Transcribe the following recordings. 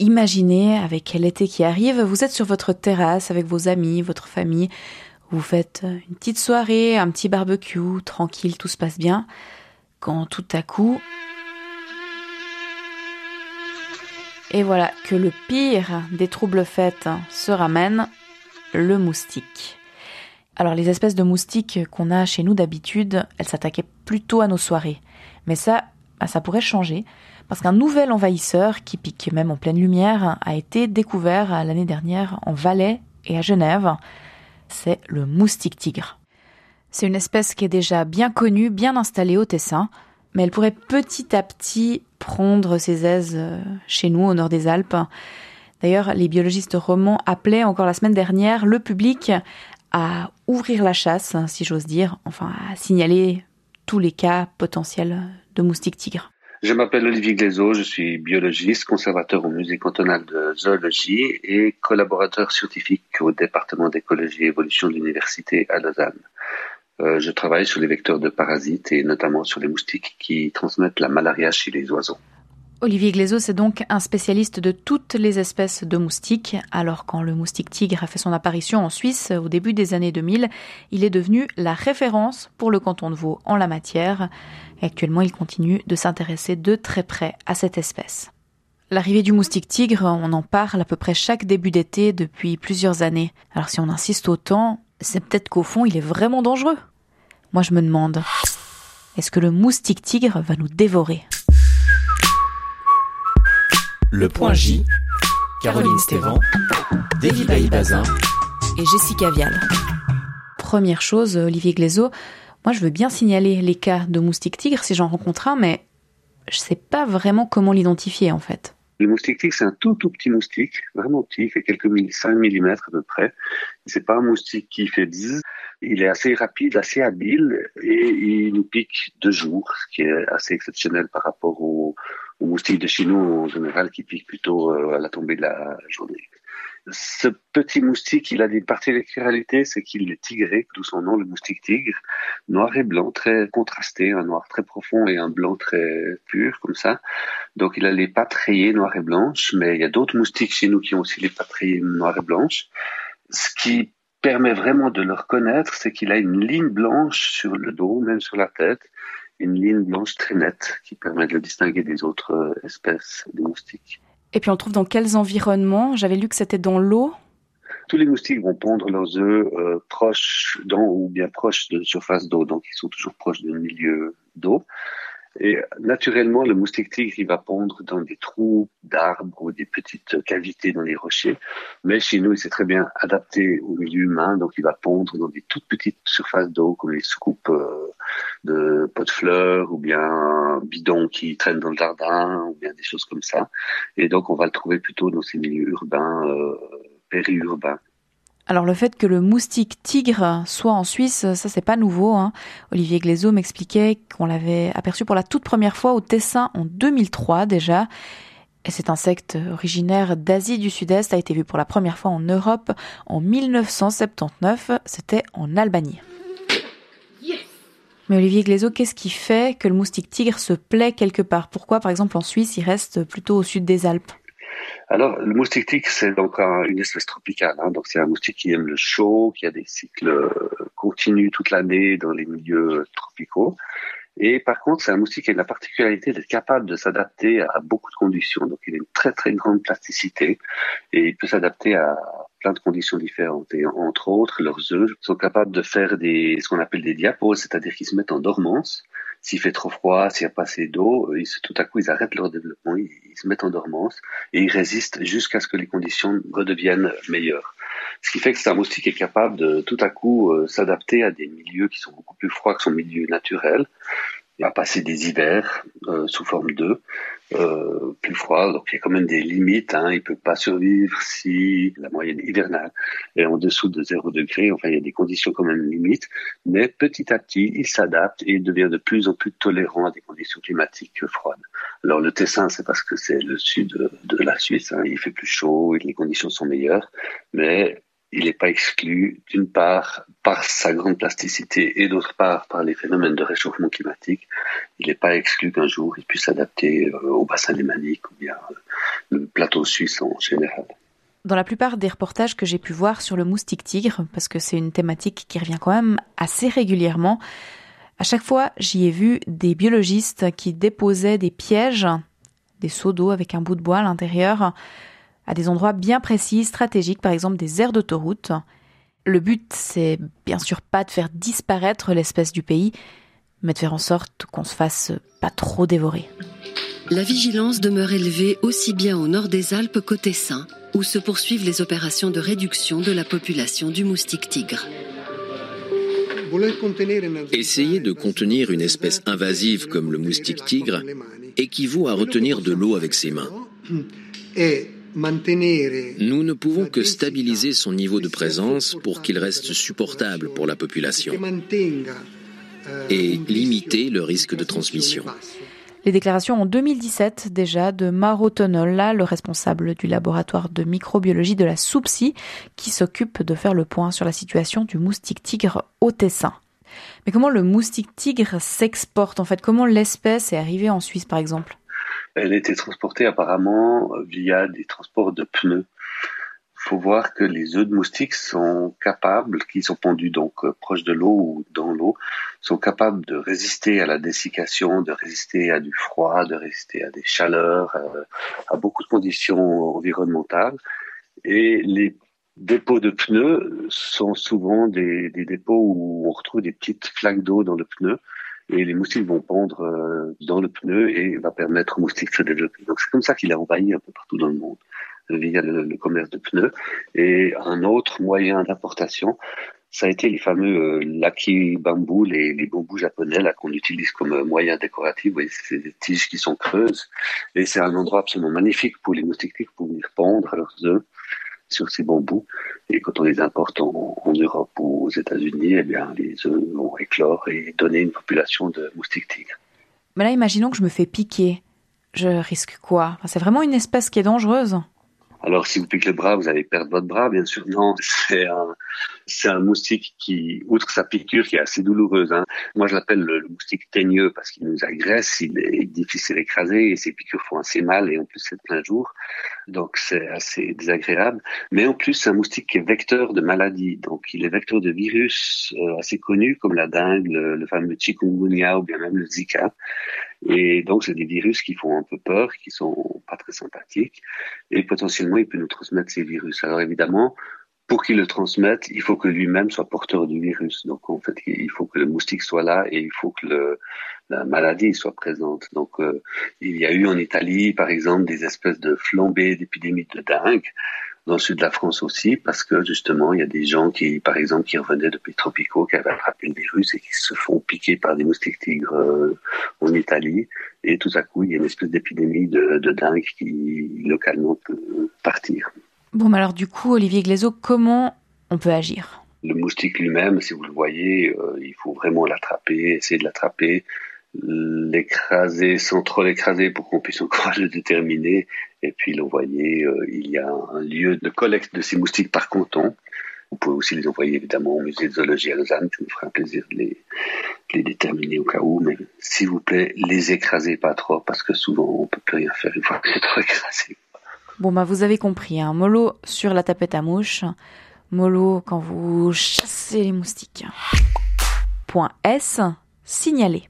imaginez, avec l'été qui arrive, vous êtes sur votre terrasse avec vos amis, votre famille, vous faites une petite soirée, un petit barbecue, tranquille, tout se passe bien, quand tout à coup... Et voilà que le pire des troubles faits se ramène, le moustique. Alors les espèces de moustiques qu'on a chez nous d'habitude, elles s'attaquaient plutôt à nos soirées. Mais ça, bah, ça pourrait changer, parce qu'un nouvel envahisseur, qui pique même en pleine lumière, a été découvert l'année dernière en Valais et à Genève. C'est le moustique tigre. C'est une espèce qui est déjà bien connue, bien installée au Tessin, mais elle pourrait petit à petit prendre ses aises euh, chez nous, au nord des Alpes. D'ailleurs, les biologistes romans appelaient encore la semaine dernière le public à ouvrir la chasse, si j'ose dire, enfin à signaler tous les cas potentiels de moustiques tigres. Je m'appelle Olivier Glaiseau, je suis biologiste, conservateur au musée cantonal de zoologie et collaborateur scientifique au département d'écologie et évolution de l'université à Lausanne. Euh, je travaille sur les vecteurs de parasites et notamment sur les moustiques qui transmettent la malaria chez les oiseaux. Olivier Glaiseau, c'est donc un spécialiste de toutes les espèces de moustiques. Alors quand le moustique tigre a fait son apparition en Suisse au début des années 2000, il est devenu la référence pour le canton de Vaud en la matière. Et actuellement, il continue de s'intéresser de très près à cette espèce. L'arrivée du moustique tigre, on en parle à peu près chaque début d'été depuis plusieurs années. Alors si on insiste autant, c'est peut-être qu'au fond, il est vraiment dangereux. Moi, je me demande, est-ce que le moustique tigre va nous dévorer? Le Point J, Caroline Stévan, David Bazin et Jessica Vial. Première chose, Olivier Glaiseau, moi je veux bien signaler les cas de moustique tigre si j'en rencontre un, mais je sais pas vraiment comment l'identifier en fait. Le moustique tigre, c'est un tout tout petit moustique, vraiment petit, il fait quelques 5 mm à peu près. C'est pas un moustique qui fait bzzz. Il est assez rapide, assez habile et il nous pique deux jours, ce qui est assez exceptionnel par rapport aux, moustiques de chez nous en général qui piquent plutôt euh, à la tombée de la journée. Ce petit moustique, il a des particularités, c'est qu'il est tigré, d'où son nom, le moustique tigre, noir et blanc, très contrasté, un noir très profond et un blanc très pur, comme ça. Donc il a les pattes rayées noires et blanches, mais il y a d'autres moustiques chez nous qui ont aussi les pattes rayées noires et blanches. Ce qui permet vraiment de le reconnaître, c'est qu'il a une ligne blanche sur le dos, même sur la tête, une ligne blanche très nette qui permet de le distinguer des autres euh, espèces de moustiques. Et puis on le trouve dans quels environnements? J'avais lu que c'était dans l'eau. Tous les moustiques vont pondre leurs œufs euh, proches dans ou bien proches de surface d'eau, donc ils sont toujours proches d'un milieu d'eau. Et naturellement, le moustique tigre, il va pondre dans des trous d'arbres ou des petites cavités dans les rochers. Mais chez nous, il s'est très bien adapté au milieu humain, donc il va pondre dans des toutes petites surfaces d'eau, comme les soucoupes euh, de pots de fleurs, ou bien bidons qui traînent dans le jardin, ou bien des choses comme ça. Et donc, on va le trouver plutôt dans ces milieux urbains, euh, périurbains. Alors le fait que le moustique tigre soit en Suisse, ça c'est pas nouveau. Hein. Olivier Glaiseau m'expliquait qu'on l'avait aperçu pour la toute première fois au Tessin en 2003 déjà. Et cet insecte originaire d'Asie du Sud-Est a été vu pour la première fois en Europe en 1979. C'était en Albanie. Mais Olivier Glaiseau, qu'est-ce qui fait que le moustique tigre se plaît quelque part? Pourquoi, par exemple, en Suisse, il reste plutôt au sud des Alpes? Alors, le moustique tigre, c'est donc une espèce tropicale. Hein. donc, c'est un moustique qui aime le chaud, qui a des cycles euh, continus toute l'année dans les milieux tropicaux. Et par contre, c'est un moustique qui a la particularité d'être capable de s'adapter à beaucoup de conditions. Donc, il a une très très grande plasticité et il peut s'adapter à plein de conditions différentes. Et entre autres, leurs œufs sont capables de faire des ce qu'on appelle des diapos, c'est-à-dire qu'ils se mettent en dormance s'il fait trop froid, s'il n'y a pas assez d'eau, tout à coup, ils arrêtent leur développement, ils, se mettent en dormance et ils résistent jusqu'à ce que les conditions redeviennent meilleures. Ce qui fait que c'est un moustique est capable de tout à coup euh, s'adapter à des milieux qui sont beaucoup plus froids que son milieu naturel il va passer des hivers euh, sous forme d'œufs euh, plus froids. Donc il y a quand même des limites. Hein. Il peut pas survivre si la moyenne hivernale est en dessous de 0 degré. Enfin, il y a des conditions quand même limites. Mais petit à petit, il s'adapte et il devient de plus en plus tolérant à des conditions climatiques froides. Alors le Tessin, c'est parce que c'est le sud de la Suisse. Hein. Il fait plus chaud et les conditions sont meilleures. Mais il n'est pas exclu, d'une part, par sa grande plasticité et d'autre part, par les phénomènes de réchauffement climatique. Il n'est pas exclu qu'un jour, il puisse s'adapter euh, au bassin lémanique ou bien euh, le plateau suisse en général. Dans la plupart des reportages que j'ai pu voir sur le moustique tigre, parce que c'est une thématique qui revient quand même assez régulièrement, à chaque fois, j'y ai vu des biologistes qui déposaient des pièges, des seaux d'eau avec un bout de bois à l'intérieur, à des endroits bien précis, stratégiques, par exemple des aires d'autoroute. Le but, c'est bien sûr pas de faire disparaître l'espèce du pays, mais de faire en sorte qu'on se fasse pas trop dévorer. La vigilance demeure élevée aussi bien au nord des Alpes qu'au Tessin, où se poursuivent les opérations de réduction de la population du moustique tigre. Essayer de contenir une espèce invasive comme le moustique tigre équivaut à retenir de l'eau avec ses mains. Nous ne pouvons que stabiliser son niveau de présence pour qu'il reste supportable pour la population et limiter le risque de transmission. Les déclarations en 2017 déjà de Maro Tonolla, le responsable du laboratoire de microbiologie de la SOUPSI, qui s'occupe de faire le point sur la situation du moustique tigre au Tessin. Mais comment le moustique tigre s'exporte en fait? Comment l'espèce est arrivée en Suisse par exemple? Elle était transportée apparemment via des transports de pneus faut voir que les œufs de moustiques sont capables, qui sont pondus donc euh, proche de l'eau ou dans l'eau, sont capables de résister à la dessiccation, de résister à du froid, de résister à des chaleurs, euh, à beaucoup de conditions environnementales. Et les dépôts de pneus sont souvent des, des dépôts où on retrouve des petites flaques d'eau dans le pneu et les moustiques vont pondre euh, dans le pneu et va permettre aux moustiques de se développer. Donc c'est comme ça qu'il a envahi un peu partout dans le monde via le, commerce de pneus. Et un autre moyen d'importation, ça a été les fameux euh, laki bambou, les, les bambous japonais là qu'on utilise comme moyen décoratif. Vous voyez, c'est des tiges qui sont creuses et c'est un endroit absolument magnifique pour les moustiques pour venir pondre leurs œufs sur ces bambous. Et quand on les importe en, Europe ou aux États-Unis, eh bien les œufs vont éclore et donner une population de moustiques tigres. Mais là, imaginons que je me fais piquer. Je risque quoi? C'est vraiment une espèce qui est dangereuse alors, si vous piquez le bras, vous allez perdre votre bras, bien sûr. Non, c'est un, c'est un moustique qui, outre sa piqûre, qui est assez douloureuse. Hein. Moi, je l'appelle le, moustique teigneux parce qu'il nous agresse, il est difficile à écraser et ses piqûres font assez mal et en plus c'est plein jour. Donc, c'est assez désagréable. Mais en plus, c'est un moustique qui est vecteur de maladies. Donc, il est vecteur de virus euh, assez connus comme la dengue, le, le fameux chikungunya ou bien même le Zika. Et donc, c'est des virus qui font un peu peur, qui sont pas très sympathiques, et potentiellement, il peut nous transmettre ces virus. Alors évidemment, pour qu'il le transmette, il faut que lui-même soit porteur du virus. Donc, en fait, il faut que le moustique soit là et il faut que le, la maladie soit présente. Donc, euh, il y a eu en Italie, par exemple, des espèces de flambées d'épidémies de dingue dans le sud de la France aussi, parce que justement, il y a des gens qui, par exemple, qui revenaient de pays tropicaux, qui avaient attrapé le virus et qui se font piquer par des moustiques tigres euh, en Italie. Et tout à coup, il y a une espèce d'épidémie de, de dingue qui, localement, peut partir. Bon, mais alors du coup, Olivier Glaiseau, comment on peut agir? Le moustique lui-même, si vous le voyez, euh, il faut vraiment l'attraper, essayer de l'attraper, l'écraser sans trop l'écraser pour qu'on puisse encore le déterminer et puis l'envoyer. Euh, il y a un lieu de collecte de ces moustiques par canton. Vous pouvez aussi les envoyer évidemment au musée de zoologie à Lausanne, ça me ferait un plaisir de les, déterminer au cas où, mais s'il vous plaît, les écrasez pas trop parce que souvent on peut plus rien faire une fois que c'est trop écrasé. Bon bah vous avez compris, un hein. mollo sur la tapette à mouche, mollo quand vous chassez les moustiques. Point S, signaler.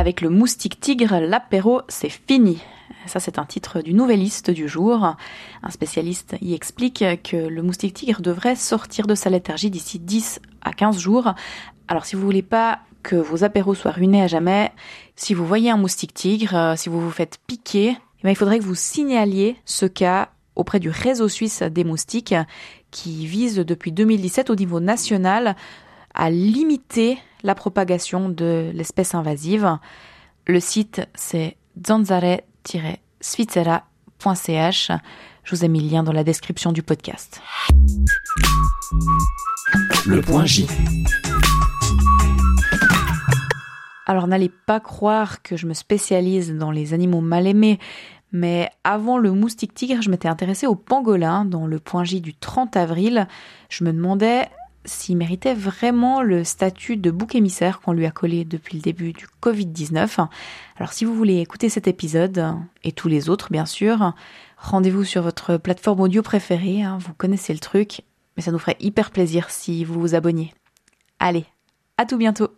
Avec le moustique tigre, l'apéro, c'est fini. Ça, c'est un titre du Nouvelliste du jour. Un spécialiste y explique que le moustique tigre devrait sortir de sa léthargie d'ici 10 à 15 jours. Alors, si vous voulez pas que vos apéros soient ruinés à jamais, si vous voyez un moustique tigre, euh, si vous vous faites piquer, eh il faudrait que vous signaliez ce cas auprès du réseau suisse des moustiques qui vise depuis 2017 au niveau national à limiter la propagation de l'espèce invasive. Le site, c'est zanzare-svizzera.ch. Je vous ai mis le lien dans la description du podcast. Le point J. Alors n'allez pas croire que je me spécialise dans les animaux mal aimés, Mais avant le moustique tigre, je m'étais intéressée au pangolin dans le point J du 30 avril. Je me demandais s'il méritait vraiment le statut de bouc émissaire qu'on lui a collé depuis le début du Covid-19. Alors si vous voulez écouter cet épisode, et tous les autres bien sûr, rendez-vous sur votre plateforme audio préférée, hein, vous connaissez le truc, mais ça nous ferait hyper plaisir si vous vous abonniez. Allez, à tout bientôt